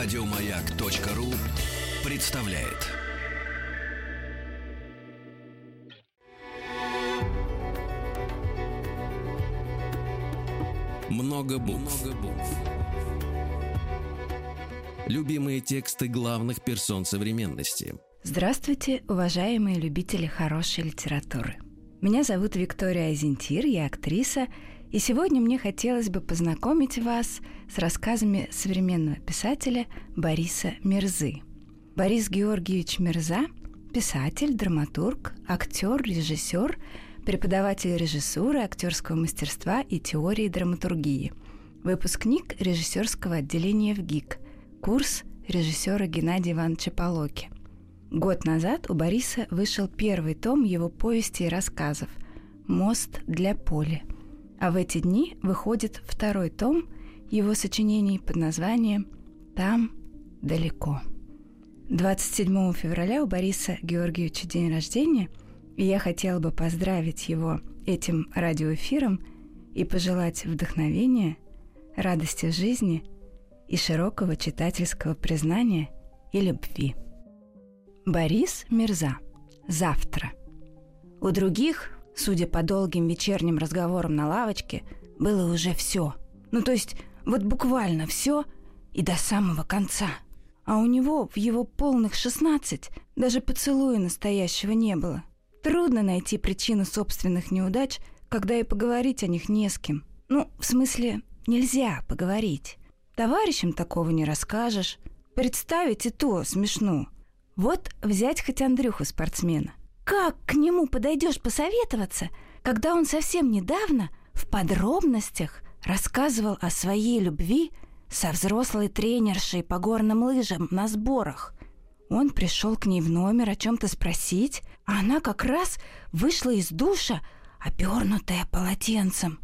Радиомаяк.ру представляет. Много букв. Любимые тексты главных персон современности. Здравствуйте, уважаемые любители хорошей литературы. Меня зовут Виктория Айзентир, я актриса, и сегодня мне хотелось бы познакомить вас с рассказами современного писателя Бориса Мирзы. Борис Георгиевич Мирза – писатель, драматург, актер, режиссер, преподаватель режиссуры, актерского мастерства и теории драматургии. Выпускник режиссерского отделения в ГИК, курс режиссера Геннадия Ивановича Полоки. Год назад у Бориса вышел первый том его повести и рассказов «Мост для поля», а в эти дни выходит второй том его сочинений под названием «Там далеко». 27 февраля у Бориса Георгиевича день рождения, и я хотела бы поздравить его этим радиоэфиром и пожелать вдохновения, радости жизни и широкого читательского признания и любви. Борис Мирза. Завтра. У других Судя по долгим вечерним разговорам на лавочке, было уже все. Ну, то есть, вот буквально все и до самого конца. А у него в его полных 16 даже поцелуя настоящего не было. Трудно найти причину собственных неудач, когда и поговорить о них не с кем. Ну, в смысле, нельзя поговорить. Товарищам такого не расскажешь. Представить и то смешно. Вот взять хоть Андрюху спортсмена. Как к нему подойдешь посоветоваться, когда он совсем недавно в подробностях рассказывал о своей любви со взрослой тренершей по горным лыжам на сборах? Он пришел к ней в номер о чем-то спросить, а она как раз вышла из душа, обернутая полотенцем,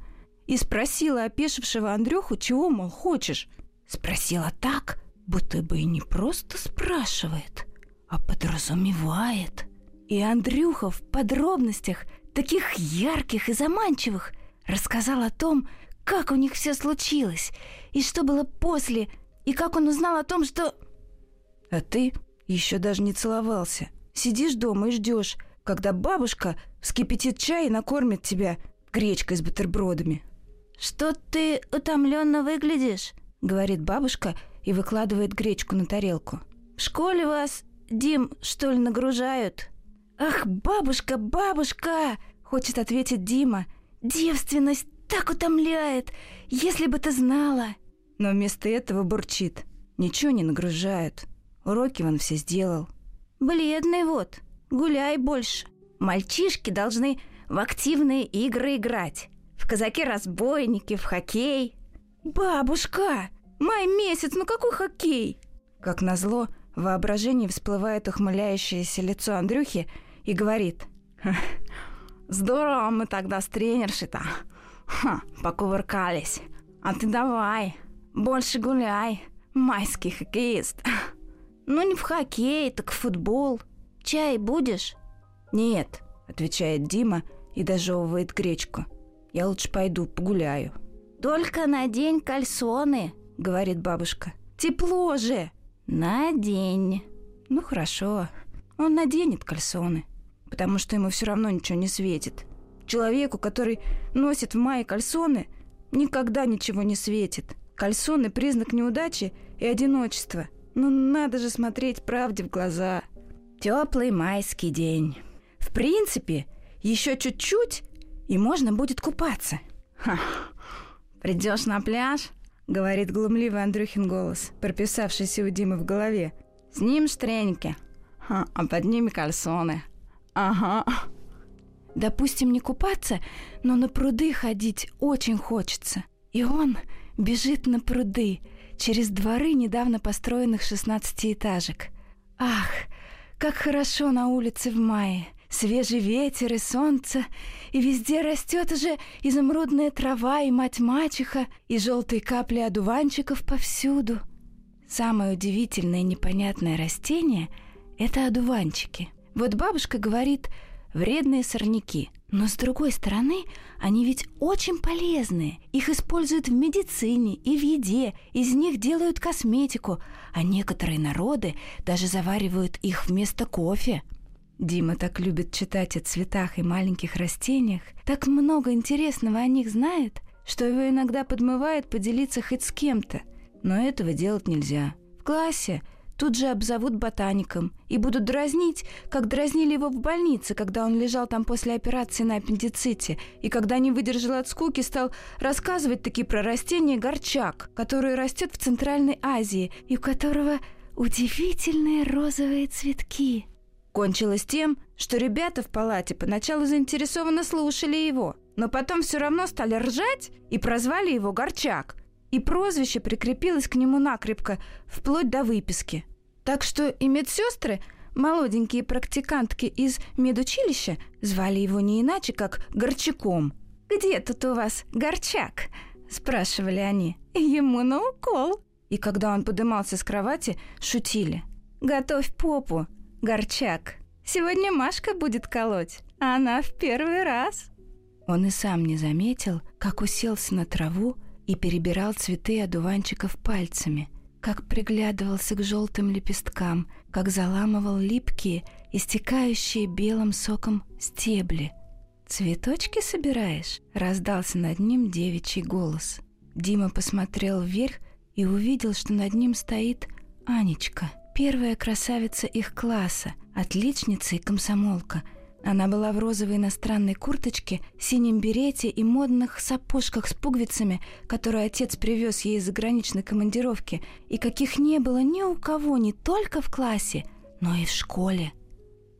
и спросила опешившего Андрюху, чего, мол, хочешь. Спросила так, будто бы и не просто спрашивает, а подразумевает – и Андрюха в подробностях, таких ярких и заманчивых, рассказал о том, как у них все случилось, и что было после, и как он узнал о том, что... А ты еще даже не целовался. Сидишь дома и ждешь, когда бабушка вскипятит чай и накормит тебя гречкой с бутербродами. «Что ты утомленно выглядишь?» — говорит бабушка и выкладывает гречку на тарелку. «В школе вас, Дим, что ли, нагружают?» «Ах, бабушка, бабушка!» — хочет ответить Дима. «Девственность так утомляет! Если бы ты знала!» Но вместо этого бурчит. Ничего не нагружают. Уроки он все сделал. «Бледный вот, гуляй больше. Мальчишки должны в активные игры играть. В казаки-разбойники, в хоккей». «Бабушка! Май месяц, ну какой хоккей?» Как назло, в воображении всплывает ухмыляющееся лицо Андрюхи и говорит. «Здорово мы тогда с тренершей-то покувыркались. А ты давай, больше гуляй, майский хоккеист». «Ну не в хоккей, так в футбол. Чай будешь?» «Нет», — отвечает Дима и дожевывает гречку. «Я лучше пойду погуляю». «Только надень кальсоны», — говорит бабушка. «Тепло же!» «Надень». «Ну хорошо, он наденет кальсоны, потому что ему все равно ничего не светит. Человеку, который носит в мае кальсоны, никогда ничего не светит. Кальсоны – признак неудачи и одиночества. Ну надо же смотреть правде в глаза. Теплый майский день. В принципе, еще чуть-чуть, и можно будет купаться. Ха. Придешь на пляж –— говорит глумливый Андрюхин голос, прописавшийся у Димы в голове. «С ним штреньки, а под ними кальсоны. Ага». Допустим, не купаться, но на пруды ходить очень хочется. И он бежит на пруды через дворы недавно построенных шестнадцатиэтажек. Ах, как хорошо на улице в мае! Свежий ветер и солнце, и везде растет уже изумрудная трава и мать-мачеха, и желтые капли одуванчиков повсюду. Самое удивительное и непонятное растение — это одуванчики. Вот бабушка говорит, вредные сорняки. Но с другой стороны, они ведь очень полезные. Их используют в медицине и в еде, из них делают косметику, а некоторые народы даже заваривают их вместо кофе. Дима так любит читать о цветах и маленьких растениях, так много интересного о них знает, что его иногда подмывает поделиться хоть с кем-то. Но этого делать нельзя. В классе тут же обзовут ботаником и будут дразнить, как дразнили его в больнице, когда он лежал там после операции на аппендиците, и когда не выдержал от скуки, стал рассказывать такие про растение горчак, которое растет в Центральной Азии и у которого удивительные розовые цветки. Кончилось тем, что ребята в палате поначалу заинтересованно слушали его, но потом все равно стали ржать и прозвали его Горчак. И прозвище прикрепилось к нему накрепко, вплоть до выписки. Так что и медсестры, молоденькие практикантки из медучилища, звали его не иначе, как Горчаком. «Где тут у вас Горчак?» – спрашивали они. «Ему на укол». И когда он подымался с кровати, шутили. «Готовь попу, Горчак, сегодня Машка будет колоть, а она в первый раз». Он и сам не заметил, как уселся на траву и перебирал цветы одуванчиков пальцами, как приглядывался к желтым лепесткам, как заламывал липкие, истекающие белым соком стебли. «Цветочки собираешь?» — раздался над ним девичий голос. Дима посмотрел вверх и увидел, что над ним стоит Анечка — Первая красавица их класса, отличница и комсомолка. Она была в розовой иностранной курточке, синем берете и модных сапожках с пуговицами, которые отец привез ей из заграничной командировки, и каких не было ни у кого не только в классе, но и в школе.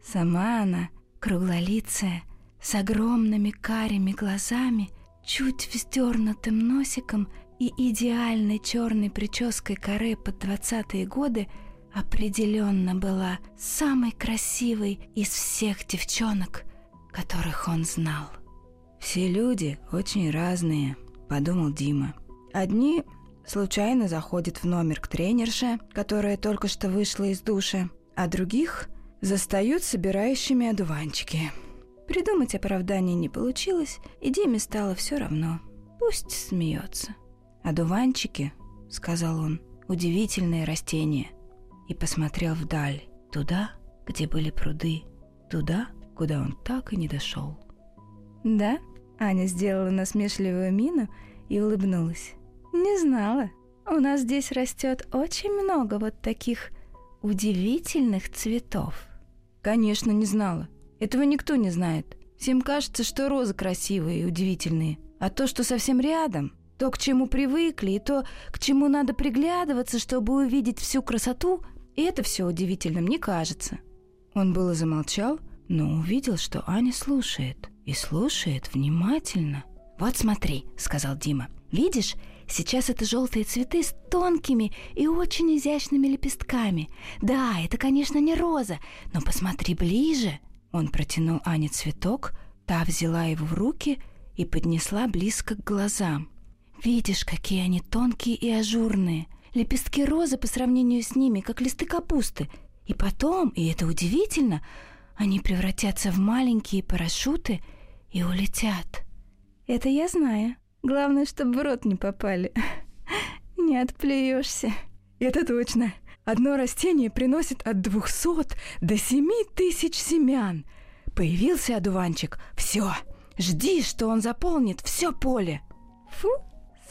Сама она, круглолицая, с огромными карими глазами, чуть вздернутым носиком и идеальной черной прической каре под двадцатые годы – определенно была самой красивой из всех девчонок, которых он знал. «Все люди очень разные», — подумал Дима. «Одни случайно заходят в номер к тренерше, которая только что вышла из душа, а других застают собирающими одуванчики». Придумать оправдание не получилось, и Диме стало все равно. Пусть смеется. «Одуванчики», — сказал он, — «удивительные растения и посмотрел вдаль, туда, где были пруды, туда, куда он так и не дошел. «Да?» — Аня сделала насмешливую мину и улыбнулась. «Не знала. У нас здесь растет очень много вот таких удивительных цветов». «Конечно, не знала. Этого никто не знает. Всем кажется, что розы красивые и удивительные. А то, что совсем рядом, то, к чему привыкли, и то, к чему надо приглядываться, чтобы увидеть всю красоту, и это все удивительным не кажется. Он было замолчал, но увидел, что Аня слушает. И слушает внимательно. «Вот смотри», — сказал Дима. «Видишь, сейчас это желтые цветы с тонкими и очень изящными лепестками. Да, это, конечно, не роза, но посмотри ближе». Он протянул Ане цветок, та взяла его в руки и поднесла близко к глазам. «Видишь, какие они тонкие и ажурные. Лепестки розы по сравнению с ними, как листы капусты. И потом, и это удивительно, они превратятся в маленькие парашюты и улетят. Это я знаю. Главное, чтобы в рот не попали. Не отплюешься. Это точно. Одно растение приносит от двухсот до семи тысяч семян. Появился одуванчик. Все. Жди, что он заполнит все поле. Фу,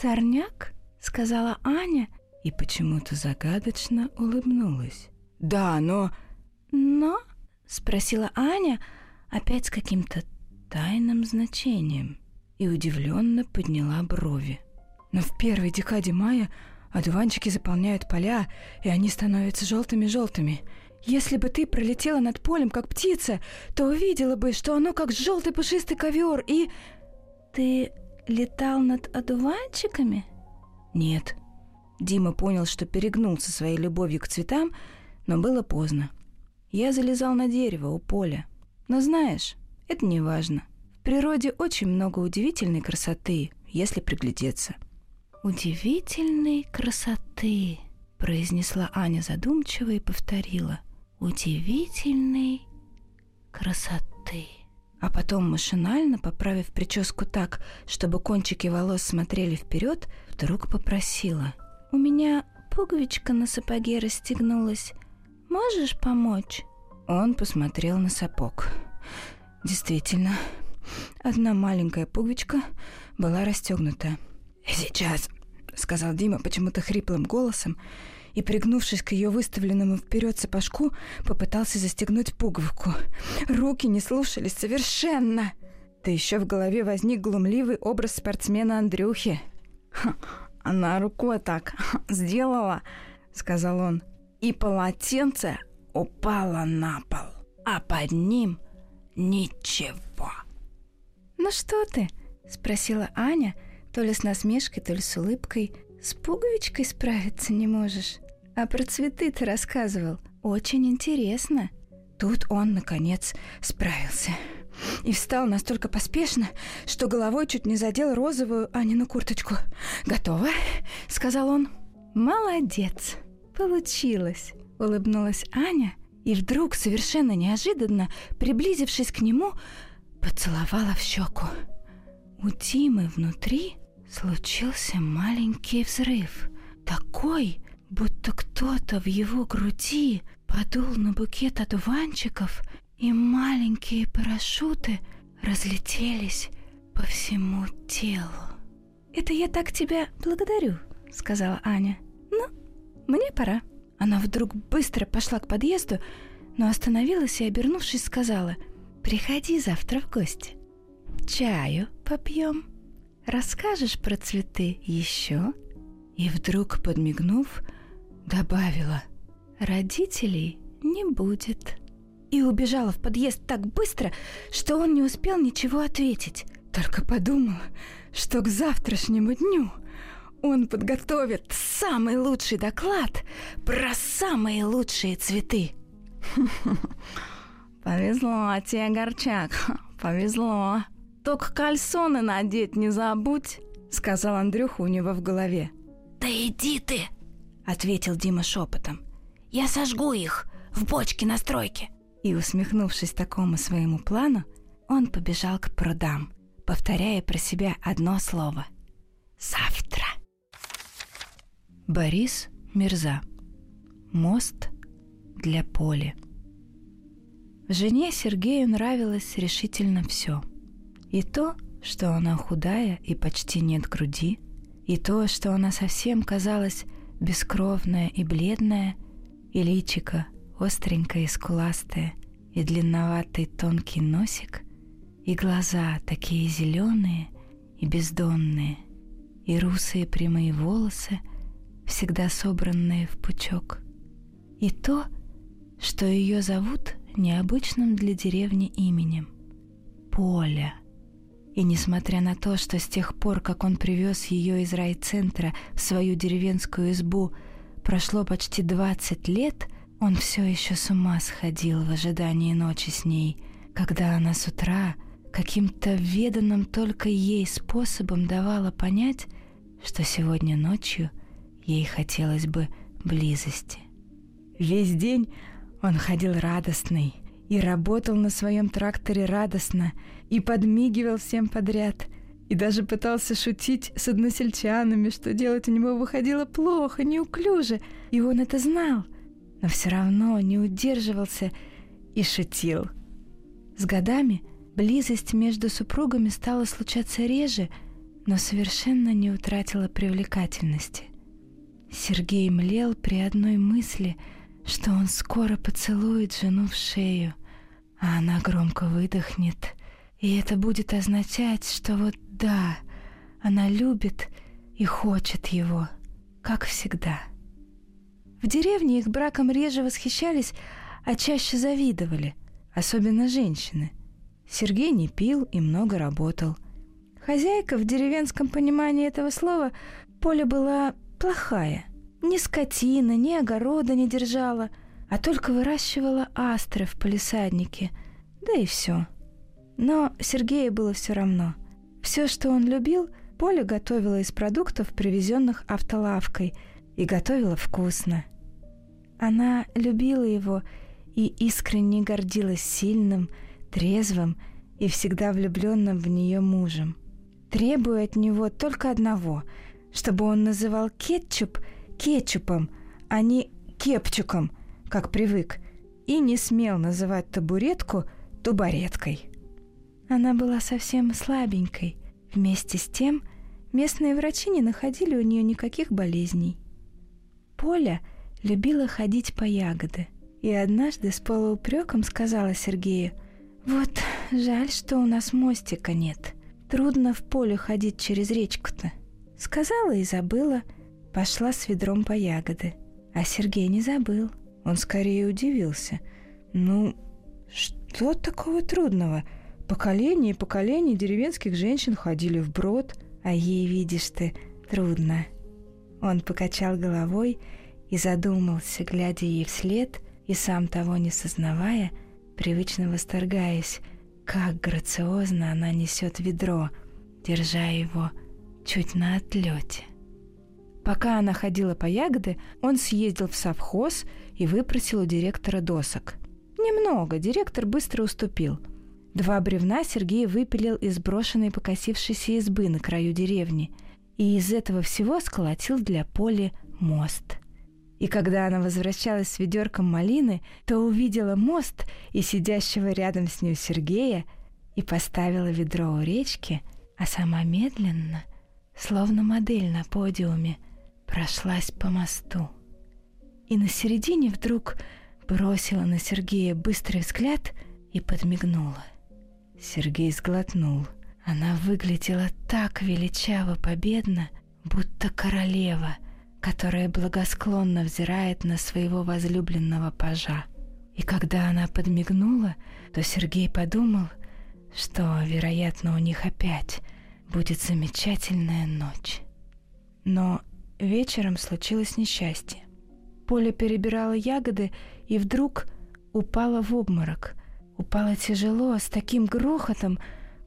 сорняк, сказала Аня и почему-то загадочно улыбнулась. «Да, но...» «Но?» — спросила Аня, опять с каким-то тайным значением, и удивленно подняла брови. «Но в первой декаде мая одуванчики заполняют поля, и они становятся желтыми-желтыми. Если бы ты пролетела над полем, как птица, то увидела бы, что оно как желтый пушистый ковер, и...» «Ты летал над одуванчиками?» «Нет», Дима понял, что перегнулся своей любовью к цветам, но было поздно. Я залезал на дерево у поля. Но знаешь, это не важно. В природе очень много удивительной красоты, если приглядеться. «Удивительной красоты», — произнесла Аня задумчиво и повторила. «Удивительной красоты». а потом машинально, поправив прическу так, чтобы кончики волос смотрели вперед, вдруг попросила. «У меня пуговичка на сапоге расстегнулась. Можешь помочь?» Он посмотрел на сапог. Действительно, одна маленькая пуговичка была расстегнута. «Сейчас», — сказал Дима почему-то хриплым голосом, и, пригнувшись к ее выставленному вперед сапожку, попытался застегнуть пуговку. Руки не слушались совершенно. Да еще в голове возник глумливый образ спортсмена Андрюхи. «Она рукой так сделала», — сказал он, — «и полотенце упало на пол, а под ним ничего». «Ну что ты?» — спросила Аня, то ли с насмешкой, то ли с улыбкой. «С пуговичкой справиться не можешь?» А про цветы ты рассказывал. Очень интересно. Тут он, наконец, справился. И встал настолько поспешно, что головой чуть не задел розовую Анину курточку. «Готово?» — сказал он. «Молодец! Получилось!» — улыбнулась Аня. И вдруг, совершенно неожиданно, приблизившись к нему, поцеловала в щеку. У Тимы внутри случился маленький взрыв. Такой, будто кто-то в его груди подул на букет одуванчиков, и маленькие парашюты разлетелись по всему телу. «Это я так тебя благодарю», — сказала Аня. «Ну, мне пора». Она вдруг быстро пошла к подъезду, но остановилась и, обернувшись, сказала, «Приходи завтра в гости. Чаю попьем. Расскажешь про цветы еще?» И вдруг, подмигнув, добавила «Родителей не будет». И убежала в подъезд так быстро, что он не успел ничего ответить. Только подумал, что к завтрашнему дню он подготовит самый лучший доклад про самые лучшие цветы. Повезло тебе, Горчак, повезло. Только кальсоны надеть не забудь, сказал Андрюха у него в голове. Да иди ты, — ответил Дима шепотом. «Я сожгу их в бочке на стройке!» И, усмехнувшись такому своему плану, он побежал к прудам, повторяя про себя одно слово — «Завтра!» Борис Мирза. Мост для поля. Жене Сергею нравилось решительно все. И то, что она худая и почти нет груди, и то, что она совсем казалась бескровная и бледная, и личико остренькое и скуластое, и длинноватый тонкий носик, и глаза такие зеленые и бездонные, и русые прямые волосы, всегда собранные в пучок, и то, что ее зовут необычным для деревни именем — Поля — и несмотря на то, что с тех пор, как он привез ее из райцентра в свою деревенскую избу, прошло почти 20 лет, он все еще с ума сходил в ожидании ночи с ней, когда она с утра каким-то веданным только ей способом давала понять, что сегодня ночью ей хотелось бы близости. Весь день он ходил радостный и работал на своем тракторе радостно, и подмигивал всем подряд, и даже пытался шутить с односельчанами, что делать у него выходило плохо, неуклюже, и он это знал, но все равно не удерживался и шутил. С годами близость между супругами стала случаться реже, но совершенно не утратила привлекательности. Сергей млел при одной мысли, что он скоро поцелует жену в шею, а она громко выдохнет — и это будет означать, что вот да, она любит и хочет его, как всегда. В деревне их браком реже восхищались, а чаще завидовали, особенно женщины. Сергей не пил и много работал. Хозяйка в деревенском понимании этого слова Поля была плохая. Ни скотина, ни огорода не держала, а только выращивала астры в палисаднике. Да и все. Но Сергею было все равно. Все, что он любил, Поля готовила из продуктов, привезенных автолавкой, и готовила вкусно. Она любила его и искренне гордилась сильным, трезвым и всегда влюбленным в нее мужем. Требую от него только одного, чтобы он называл кетчуп кетчупом, а не кепчуком, как привык, и не смел называть табуретку тубареткой. Она была совсем слабенькой. Вместе с тем местные врачи не находили у нее никаких болезней. Поля любила ходить по ягоды, и однажды с полуупреком сказала Сергею, «Вот жаль, что у нас мостика нет. Трудно в поле ходить через речку-то». Сказала и забыла, пошла с ведром по ягоды. А Сергей не забыл. Он скорее удивился. «Ну, что такого трудного? Поколение и поколение деревенских женщин ходили в брод, а ей, видишь ты, трудно». Он покачал головой и задумался, глядя ей вслед, и сам того не сознавая, привычно восторгаясь, как грациозно она несет ведро, держа его чуть на отлете. Пока она ходила по ягоды, он съездил в совхоз и выпросил у директора досок. Немного, директор быстро уступил. Два бревна Сергей выпилил из брошенной покосившейся избы на краю деревни и из этого всего сколотил для Поли мост. И когда она возвращалась с ведерком малины, то увидела мост и сидящего рядом с ним Сергея и поставила ведро у речки, а сама медленно, словно модель на подиуме, прошлась по мосту. И на середине вдруг бросила на Сергея быстрый взгляд и подмигнула. Сергей сглотнул. Она выглядела так величаво победно, будто королева, которая благосклонно взирает на своего возлюбленного пажа. И когда она подмигнула, то Сергей подумал, что, вероятно, у них опять будет замечательная ночь. Но Вечером случилось несчастье. Поля перебирала ягоды и вдруг упала в обморок. Упала тяжело, с таким грохотом,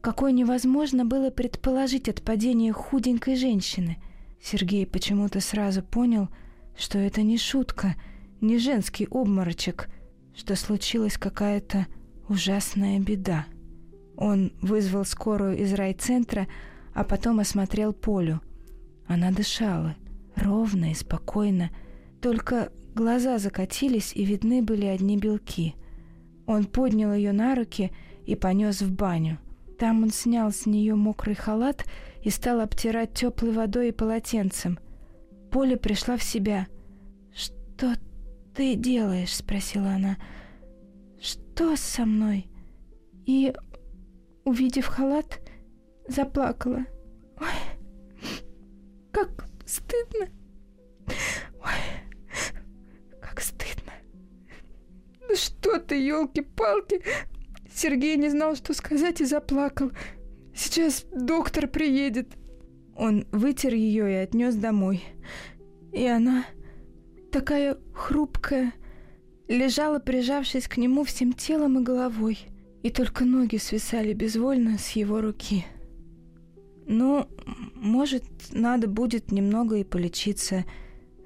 какой невозможно было предположить от падения худенькой женщины. Сергей почему-то сразу понял, что это не шутка, не женский обморочек, что случилась какая-то ужасная беда. Он вызвал скорую из райцентра, а потом осмотрел Полю. Она дышала — ровно и спокойно, только глаза закатились и видны были одни белки. Он поднял ее на руки и понес в баню. Там он снял с нее мокрый халат и стал обтирать теплой водой и полотенцем. Поля пришла в себя. «Что ты делаешь?» — спросила она. «Что со мной?» И, увидев халат, заплакала. «Ой, как стыдно. Ой, как стыдно. Ну что ты, елки-палки. Сергей не знал, что сказать, и заплакал. Сейчас доктор приедет. Он вытер ее и отнес домой. И она, такая хрупкая, лежала, прижавшись к нему всем телом и головой, и только ноги свисали безвольно с его руки. Ну, может, надо будет немного и полечиться,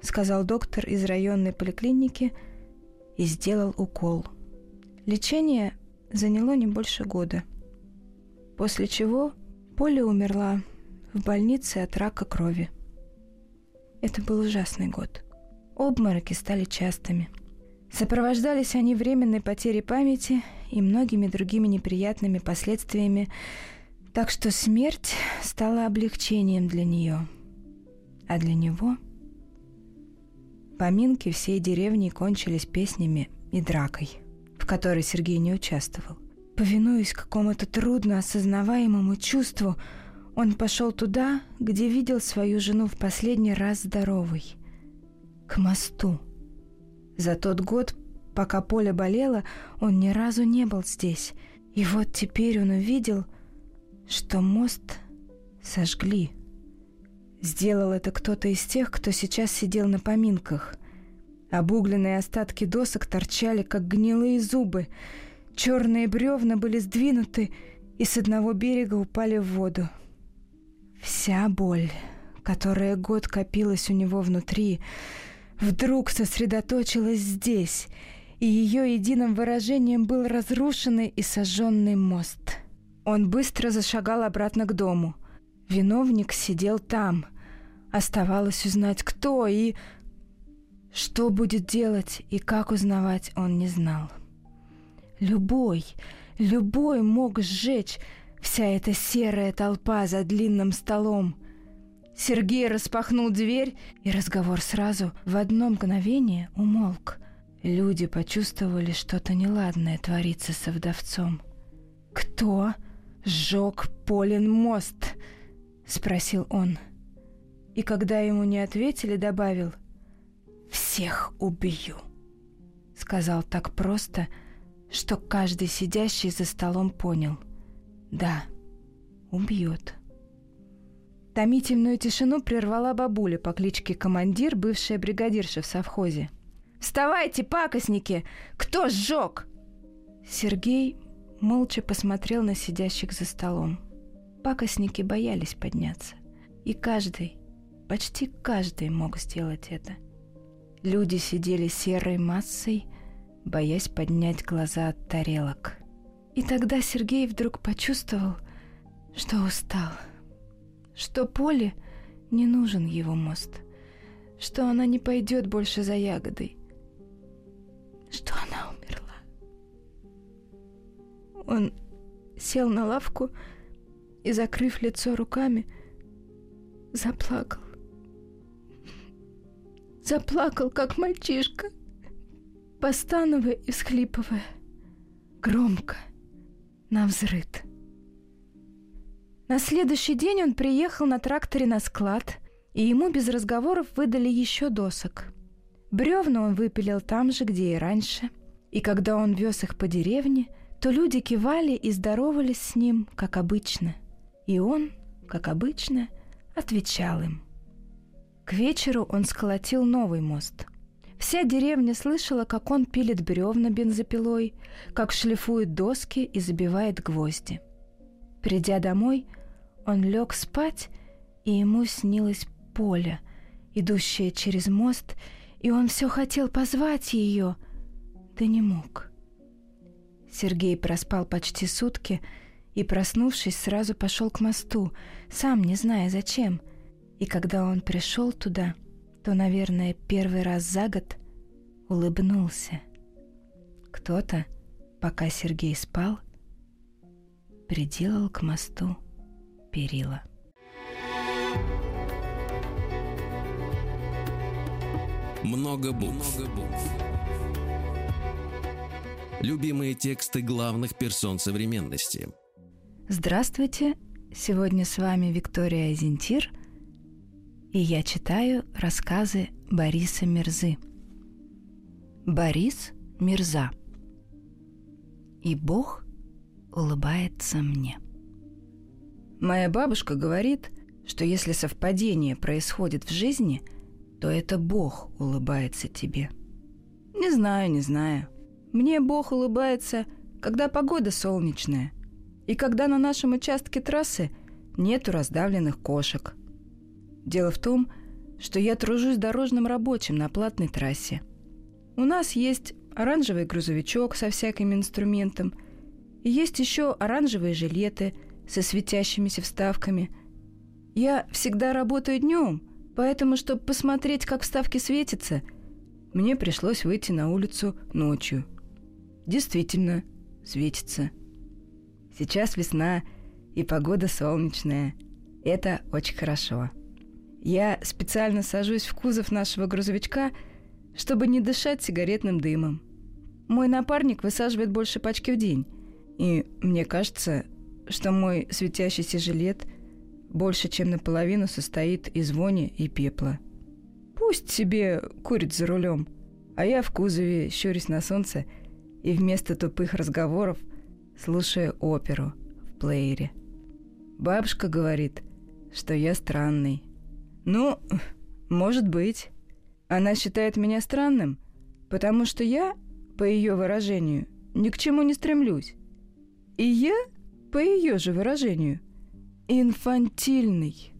сказал доктор из районной поликлиники и сделал укол. Лечение заняло не больше года. После чего Поля умерла в больнице от рака крови. Это был ужасный год. Обмороки стали частыми. Сопровождались они временной потерей памяти и многими другими неприятными последствиями, так что смерть стала облегчением для нее. А для него поминки всей деревни кончились песнями и дракой, в которой Сергей не участвовал. Повинуясь какому-то трудно осознаваемому чувству, он пошел туда, где видел свою жену в последний раз здоровой. К мосту. За тот год, пока Поля болела, он ни разу не был здесь. И вот теперь он увидел — что мост сожгли. Сделал это кто-то из тех, кто сейчас сидел на поминках. Обугленные остатки досок торчали, как гнилые зубы. Черные бревна были сдвинуты и с одного берега упали в воду. Вся боль, которая год копилась у него внутри, вдруг сосредоточилась здесь, и ее единым выражением был разрушенный и сожженный мост — Он быстро зашагал обратно к дому. Виновник сидел там. Оставалось узнать, кто и... Что будет делать и как узнавать, он не знал. Любой, любой мог сжечь вся эта серая толпа за длинным столом. Сергей распахнул дверь, и разговор сразу в одно мгновение умолк. Люди почувствовали что-то неладное творится со вдовцом. «Кто сжег Полин мост?» — спросил он. И когда ему не ответили, добавил «Всех убью», — сказал так просто, что каждый сидящий за столом понял. «Да, убьет». Томительную тишину прервала бабуля по кличке Командир, бывшая бригадирша в совхозе. «Вставайте, пакостники! Кто сжег?» Сергей молча посмотрел на сидящих за столом. Пакостники боялись подняться. И каждый, почти каждый мог сделать это. Люди сидели серой массой, боясь поднять глаза от тарелок. И тогда Сергей вдруг почувствовал, что устал, что Поле не нужен его мост, что она не пойдет больше за ягодой, что она умерла. Он сел на лавку и, закрыв лицо руками, заплакал. Заплакал, как мальчишка, постановая и всхлипывая, громко, на взрыд. На следующий день он приехал на тракторе на склад, и ему без разговоров выдали еще досок. Бревна он выпилил там же, где и раньше, и когда он вез их по деревне, то люди кивали и здоровались с ним, как обычно. И он, как обычно, отвечал им. К вечеру он сколотил новый мост. Вся деревня слышала, как он пилит бревна бензопилой, как шлифует доски и забивает гвозди. Придя домой, он лег спать, и ему снилось поле, идущее через мост, и он все хотел позвать ее, да не мог. Сергей проспал почти сутки и, проснувшись, сразу пошел к мосту, сам не зная зачем. И когда он пришел туда, то, наверное, первый раз за год улыбнулся. Кто-то, пока Сергей спал, приделал к мосту перила. Много букв. Много букв. Любимые тексты главных персон современности. Здравствуйте! Сегодня с вами Виктория Азентир, и я читаю рассказы Бориса Мирзы. Борис Мирза. И Бог улыбается мне. Моя бабушка говорит, что если совпадение происходит в жизни – то это Бог улыбается тебе. Не знаю, не знаю. Мне Бог улыбается, когда погода солнечная, и когда на нашем участке трассы нету раздавленных кошек. Дело в том, что я тружусь дорожным рабочим на платной трассе. У нас есть оранжевый грузовичок со всяким инструментом, и есть еще оранжевые жилеты со светящимися вставками. Я всегда работаю днем – Поэтому, чтобы посмотреть, как вставки светятся, мне пришлось выйти на улицу ночью. Действительно, светится. Сейчас весна, и погода солнечная. Это очень хорошо. Я специально сажусь в кузов нашего грузовичка, чтобы не дышать сигаретным дымом. Мой напарник высаживает больше пачки в день, и мне кажется, что мой светящийся жилет – больше чем наполовину состоит из вони и пепла. Пусть себе курит за рулем, а я в кузове щурюсь на солнце и вместо тупых разговоров слушаю оперу в плеере. Бабушка говорит, что я странный. Ну, может быть. Она считает меня странным, потому что я, по ее выражению, ни к чему не стремлюсь. И я, по ее же выражению – инфантильный.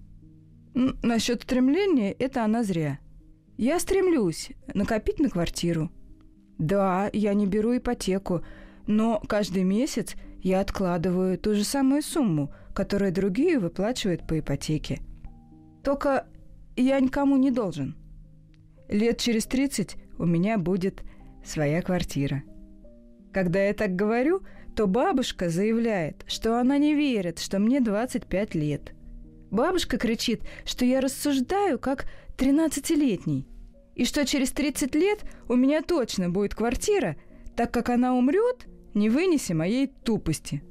Насчет стремления это она зря. Я стремлюсь накопить на квартиру. Да, я не беру ипотеку, но каждый месяц я откладываю ту же самую сумму, которую другие выплачивают по ипотеке. Только я никому не должен. Лет через 30 у меня будет своя квартира. Когда я так говорю, то бабушка заявляет, что она не верит, что мне 25 лет. Бабушка кричит, что я рассуждаю как 13-летний, и что через 30 лет у меня точно будет квартира, так как она умрет, не вынеся моей тупости.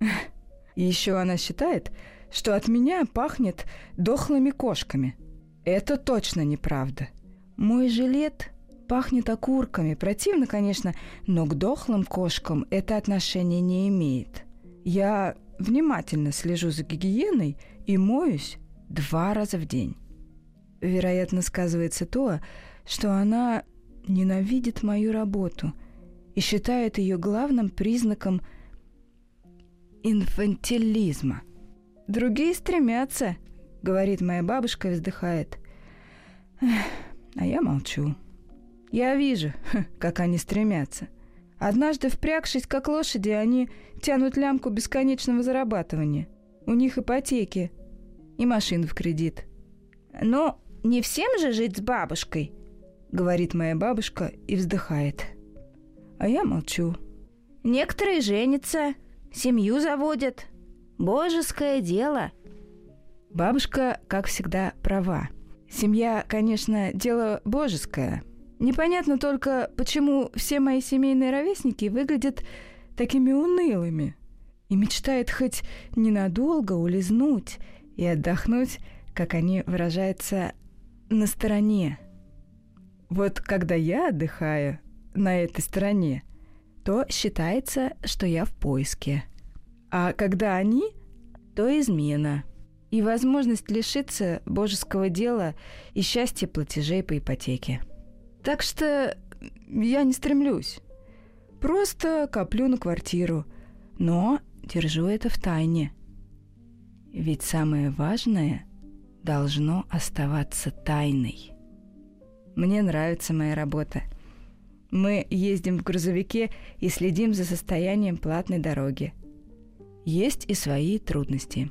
И еще она считает, что от меня пахнет дохлыми кошками. Это точно неправда. Мой жилет пахнет окурками. Противно, конечно, но к дохлым кошкам это отношение не имеет. Я внимательно слежу за гигиеной и моюсь два раза в день. Вероятно, сказывается то, что она ненавидит мою работу и считает ее главным признаком инфантилизма. Другие стремятся, говорит моя бабушка и вздыхает. А я молчу. Я вижу, как они стремятся. Однажды впрягшись как лошади, они тянут лямку бесконечного зарабатывания. У них ипотеки и машины в кредит. Но не всем же жить с бабушкой, говорит моя бабушка и вздыхает. А я молчу. Некоторые женятся, семью заводят. Божеское дело. Бабушка, как всегда, права. Семья, конечно, дело божеское. Непонятно только, почему все мои семейные ровесники выглядят такими унылыми и мечтают хоть ненадолго улизнуть и отдохнуть, как они выражаются, на стороне. Вот когда я отдыхаю на этой стороне, то считается, что я в поиске. А когда они, то измена. И возможность лишиться божеского дела и счастья платежей по ипотеке. Так что я не стремлюсь. Просто коплю на квартиру. Но держу это в тайне. Ведь самое важное должно оставаться тайной. Мне нравится моя работа. Мы ездим в грузовике и следим за состоянием платной дороги. Есть и свои трудности.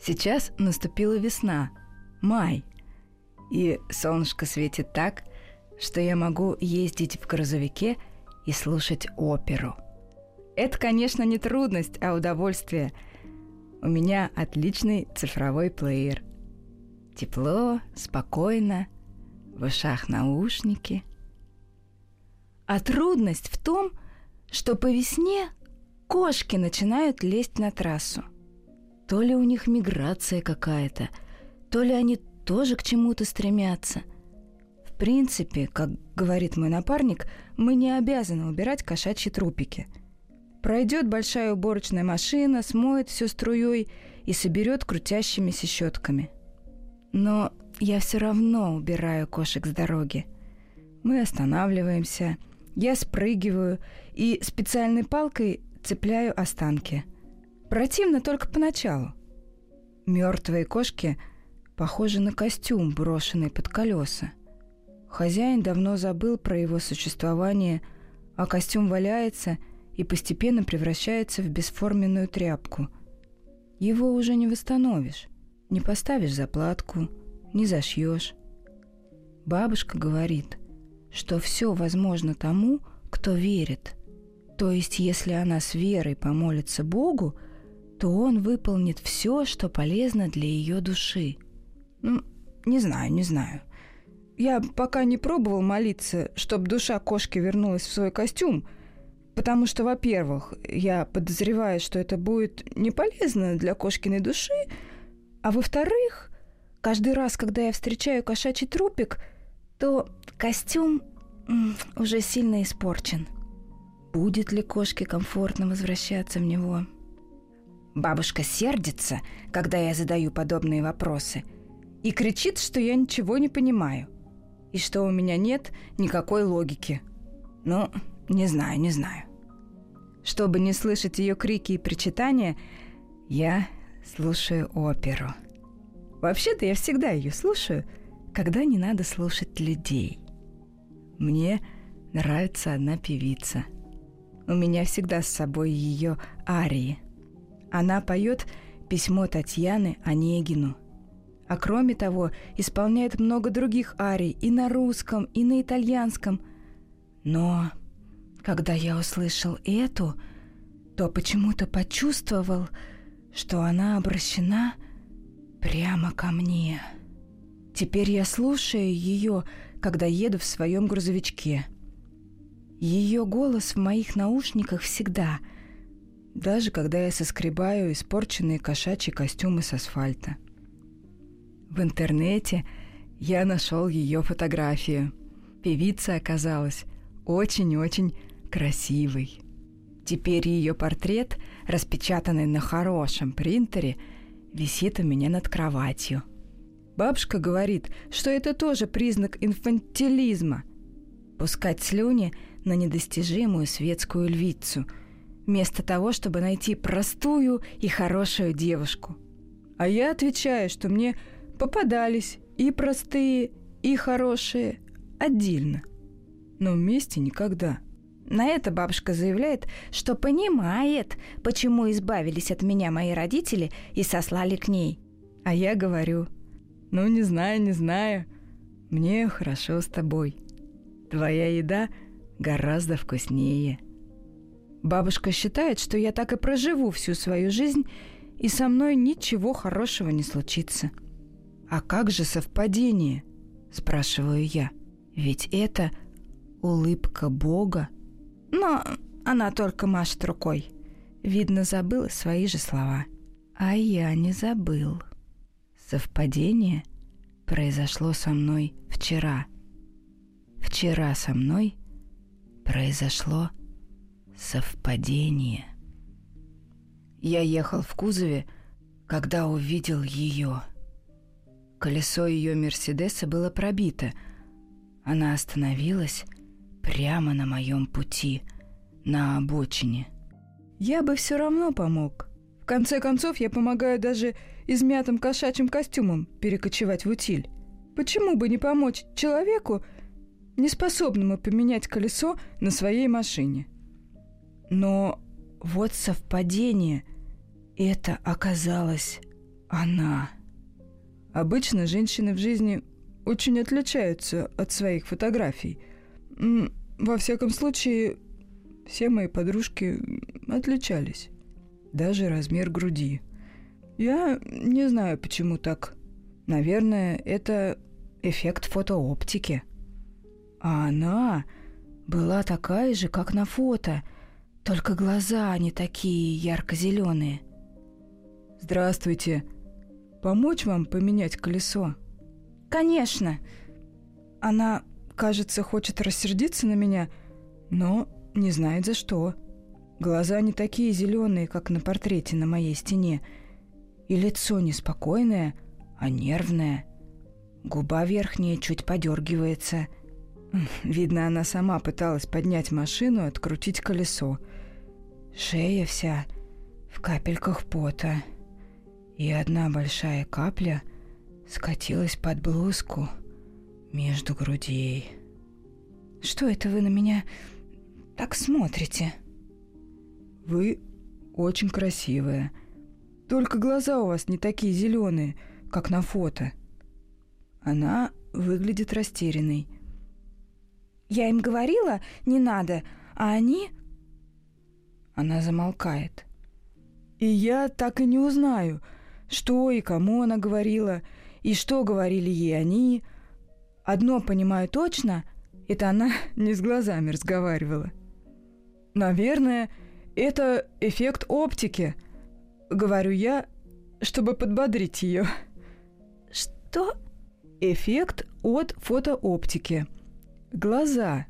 Сейчас наступила весна, май, и солнышко светит так, что я могу ездить в грузовике и слушать оперу. Это, конечно, не трудность, а удовольствие. У меня отличный цифровой плеер. Тепло, спокойно, в ушах наушники. А трудность в том, что по весне кошки начинают лезть на трассу. То ли у них миграция какая-то, то ли они тоже к чему-то стремятся. В принципе, как говорит мой напарник, мы не обязаны убирать кошачьи трупики. Пройдет большая уборочная машина, смоет все струей и соберет крутящимися щетками – но я все равно убираю кошек с дороги. Мы останавливаемся, я спрыгиваю и специальной палкой цепляю останки. Противно только поначалу. Мертвые кошки похожи на костюм, брошенный под колеса. Хозяин давно забыл про его существование, а костюм валяется и постепенно превращается в бесформенную тряпку. Его уже не восстановишь. Не поставишь заплатку, не зашьешь. Бабушка говорит, что все возможно тому, кто верит. То есть, если она с верой помолится Богу, то он выполнит все, что полезно для ее души. Ну, не знаю, не знаю. Я пока не пробовал молиться, чтобы душа кошки вернулась в свой костюм, потому что, во-первых, я подозреваю, что это будет не полезно для кошкиной души, а во-вторых, каждый раз, когда я встречаю кошачий трупик, то костюм уже сильно испорчен. Будет ли кошке комфортно возвращаться в него? Бабушка сердится, когда я задаю подобные вопросы, и кричит, что я ничего не понимаю, и что у меня нет никакой логики. Ну, не знаю, не знаю. Чтобы не слышать ее крики и причитания, я слушаю оперу. Вообще-то я всегда ее слушаю, когда не надо слушать людей. Мне нравится одна певица. У меня всегда с собой ее арии. Она поет письмо Татьяны Онегину. А кроме того, исполняет много других арий и на русском, и на итальянском. Но когда я услышал эту, то почему-то почувствовал, что она обращена прямо ко мне. Теперь я слушаю ее, когда еду в своем грузовичке. Ее голос в моих наушниках всегда, даже когда я соскребаю испорченные кошачьи костюмы с асфальта. В интернете я нашел ее фотографию. Певица оказалась очень-очень красивой. Теперь ее портрет, распечатанный на хорошем принтере, висит у меня над кроватью. Бабушка говорит, что это тоже признак инфантилизма. Пускать слюни на недостижимую светскую львицу, вместо того, чтобы найти простую и хорошую девушку. А я отвечаю, что мне попадались и простые, и хорошие отдельно, но вместе никогда. На это бабушка заявляет, что понимает, почему избавились от меня мои родители и сослали к ней. А я говорю, ну не знаю, не знаю, мне хорошо с тобой. Твоя еда гораздо вкуснее. Бабушка считает, что я так и проживу всю свою жизнь, и со мной ничего хорошего не случится. «А как же совпадение?» – спрашиваю я. «Ведь это улыбка Бога». Но она только машет рукой. Видно, забыла свои же слова. А я не забыл. Совпадение произошло со мной вчера. Вчера со мной произошло совпадение. Я ехал в кузове, когда увидел ее – Колесо ее Мерседеса было пробито. Она остановилась прямо на моем пути, на обочине. Я бы все равно помог. В конце концов, я помогаю даже измятым кошачьим костюмом перекочевать в утиль. Почему бы не помочь человеку, неспособному поменять колесо на своей машине? Но вот совпадение. Это оказалась она. Обычно женщины в жизни очень отличаются от своих фотографий. Во всяком случае, все мои подружки отличались. Даже размер груди. Я не знаю, почему так. Наверное, это эффект фотооптики. А она была такая же, как на фото, только глаза не такие ярко-зеленые. «Здравствуйте», Помочь вам поменять колесо? Конечно. Она, кажется, хочет рассердиться на меня, но не знает за что. Глаза не такие зеленые, как на портрете на моей стене. И лицо неспокойное, а нервное. Губа верхняя чуть подергивается. Видно, она сама пыталась поднять машину и открутить колесо. Шея вся в капельках пота и одна большая капля скатилась под блузку между грудей. «Что это вы на меня так смотрите?» «Вы очень красивая. Только глаза у вас не такие зеленые, как на фото». Она выглядит растерянной. «Я им говорила, не надо, а они...» Она замолкает. «И я так и не узнаю, что и кому она говорила, и что говорили ей они. Одно понимаю точно, это она не с глазами разговаривала. Наверное, это эффект оптики, говорю я, чтобы подбодрить ее. Что? Эффект от фотооптики. Глаза.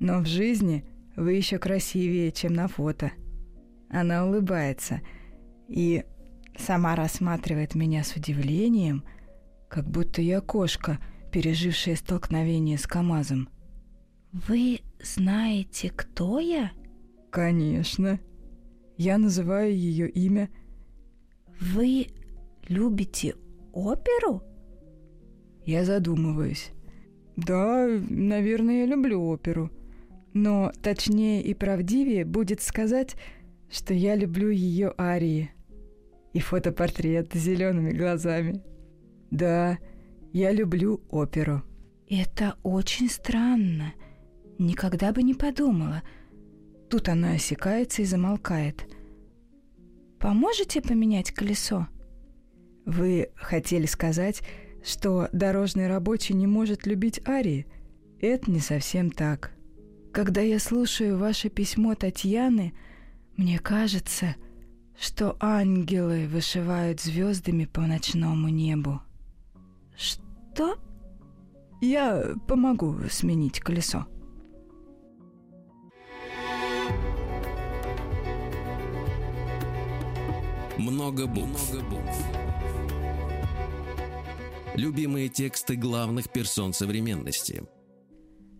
Но в жизни вы еще красивее, чем на фото. Она улыбается. И Сама рассматривает меня с удивлением, как будто я кошка, пережившая столкновение с КамАЗом. «Вы знаете, кто я?» «Конечно. Я называю ее имя». «Вы любите оперу?» Я задумываюсь. «Да, наверное, я люблю оперу. Но точнее и правдивее будет сказать, что я люблю ее арии и фотопортрет с зелеными глазами. Да, я люблю оперу. Это очень странно. Никогда бы не подумала. Тут она осекается и замолкает. Поможете поменять колесо? Вы хотели сказать, что дорожный рабочий не может любить арии? Это не совсем так. Когда я слушаю ваше письмо Татьяны, мне кажется, что ангелы вышивают звездами по ночному небу. Что? Я помогу сменить колесо. Много букв. Много букв. Любимые тексты главных персон современности.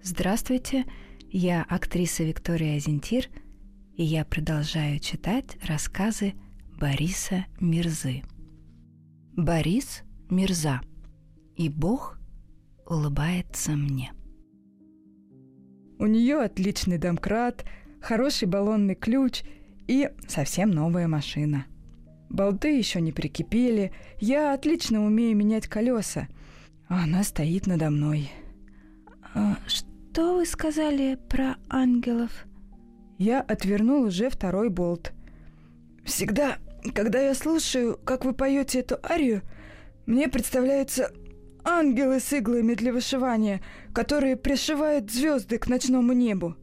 Здравствуйте, я актриса Виктория Азентир, и я продолжаю читать рассказы Бориса Мирзы. Борис Мирза. И Бог улыбается мне. У нее отличный домкрат, хороший баллонный ключ и совсем новая машина. Болты еще не прикипели, я отлично умею менять колеса, а она стоит надо мной. А, что вы сказали про ангелов? Я отвернул уже второй болт. Всегда, когда я слушаю, как вы поете эту арию, мне представляются ангелы с иглами для вышивания, которые пришивают звезды к ночному небу.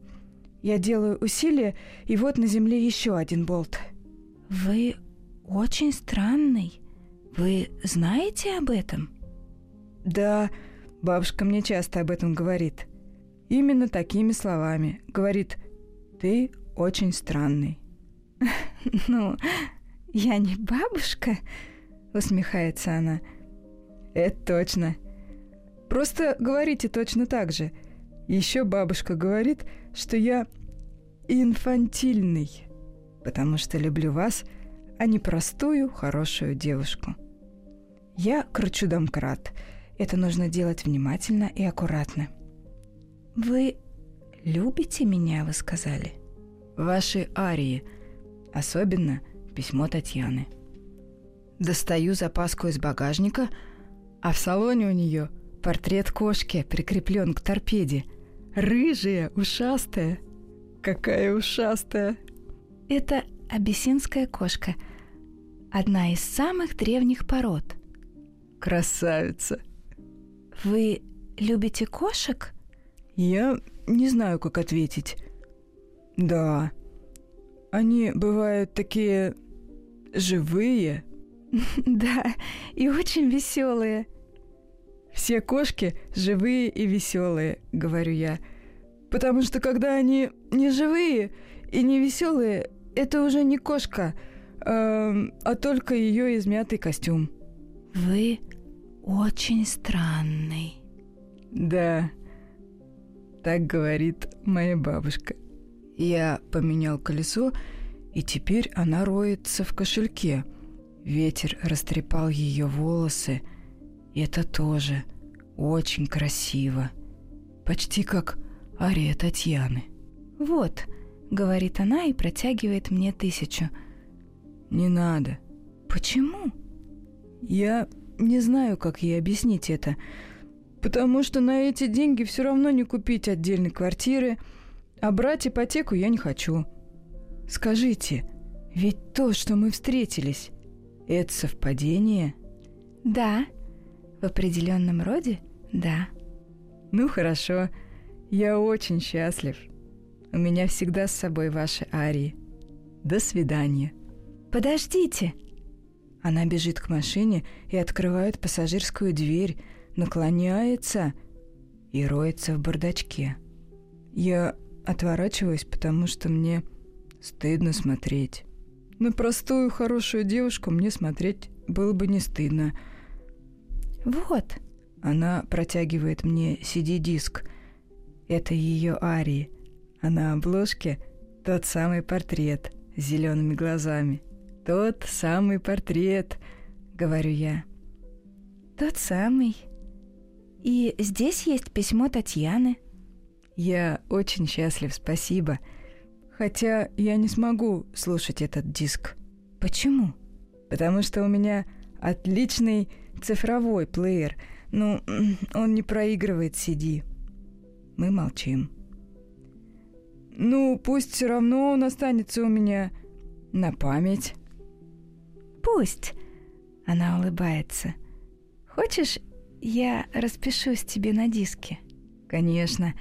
Я делаю усилие, и вот на земле еще один болт. Вы очень странный. Вы знаете об этом? Да, бабушка мне часто об этом говорит. Именно такими словами. Говорит, ты очень странный. Ну, я не бабушка, усмехается она. Это точно. Просто говорите точно так же. Еще бабушка говорит, что я инфантильный, потому что люблю вас, а не простую, хорошую девушку. Я кручу домкрат. Это нужно делать внимательно и аккуратно. Вы любите меня, вы сказали? Ваши арии, особенно письмо Татьяны. Достаю запаску из багажника — а в салоне у нее портрет кошки прикреплен к торпеде. Рыжая, ушастая. Какая ушастая. Это абиссинская кошка. Одна из самых древних пород. Красавица. Вы любите кошек? Я не знаю, как ответить. Да. Они бывают такие живые, Да, и очень веселые. Все кошки живые и веселые, говорю я. Потому что когда они не живые и не веселые, это уже не кошка, а, а только ее измятый костюм. Вы очень странный. Да, так говорит моя бабушка. Я поменял колесо, и теперь она роется в кошельке – Ветер растрепал ее волосы, это тоже очень красиво. Почти как ария Татьяны. «Вот», — говорит она и протягивает мне тысячу. «Не надо». «Почему?» «Я не знаю, как ей объяснить это, потому что на эти деньги все равно не купить отдельной квартиры, а брать ипотеку я не хочу. Скажите, ведь то, что мы встретились, это совпадение? Да. В определенном роде да. Ну хорошо. Я очень счастлив. У меня всегда с собой ваши арии. До свидания. Подождите. Она бежит к машине и открывает пассажирскую дверь, наклоняется и роется в бардачке. Я отворачиваюсь, потому что мне стыдно смотреть. На простую, хорошую девушку мне смотреть было бы не стыдно. Вот. Она протягивает мне CD-диск. Это ее арии. А на обложке тот самый портрет с зелеными глазами. Тот самый портрет, говорю я. Тот самый. И здесь есть письмо Татьяны. Я очень счастлив, спасибо. Хотя я не смогу слушать этот диск. Почему? Потому что у меня отличный цифровой плеер. Ну, он не проигрывает CD. Мы молчим. Ну, пусть все равно он останется у меня на память. Пусть. Она улыбается. Хочешь, я распишусь тебе на диске? Конечно.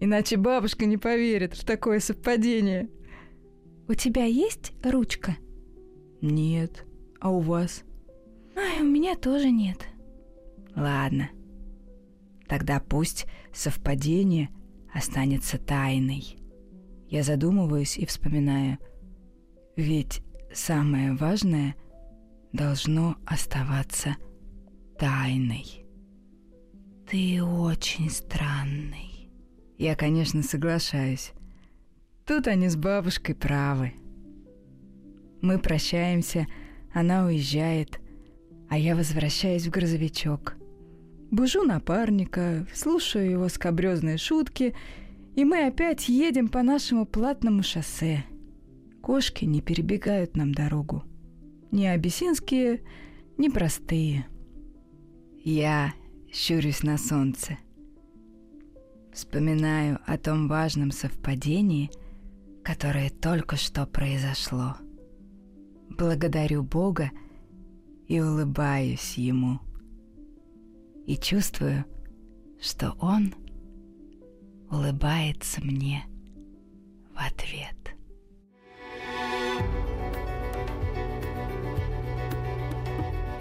Иначе бабушка не поверит в такое совпадение. У тебя есть ручка? Нет. А у вас? Ай, у меня тоже нет. Ладно. Тогда пусть совпадение останется тайной. Я задумываюсь и вспоминаю. Ведь самое важное должно оставаться тайной. Ты очень странный. Я, конечно, соглашаюсь. Тут они с бабушкой правы. Мы прощаемся, она уезжает, а я возвращаюсь в грузовичок. Бужу напарника, слушаю его скобрезные шутки, и мы опять едем по нашему платному шоссе. Кошки не перебегают нам дорогу. Ни абиссинские, ни простые. Я щурюсь на солнце. Вспоминаю о том важном совпадении, которое только что произошло. Благодарю Бога и улыбаюсь Ему. И чувствую, что Он улыбается мне в ответ.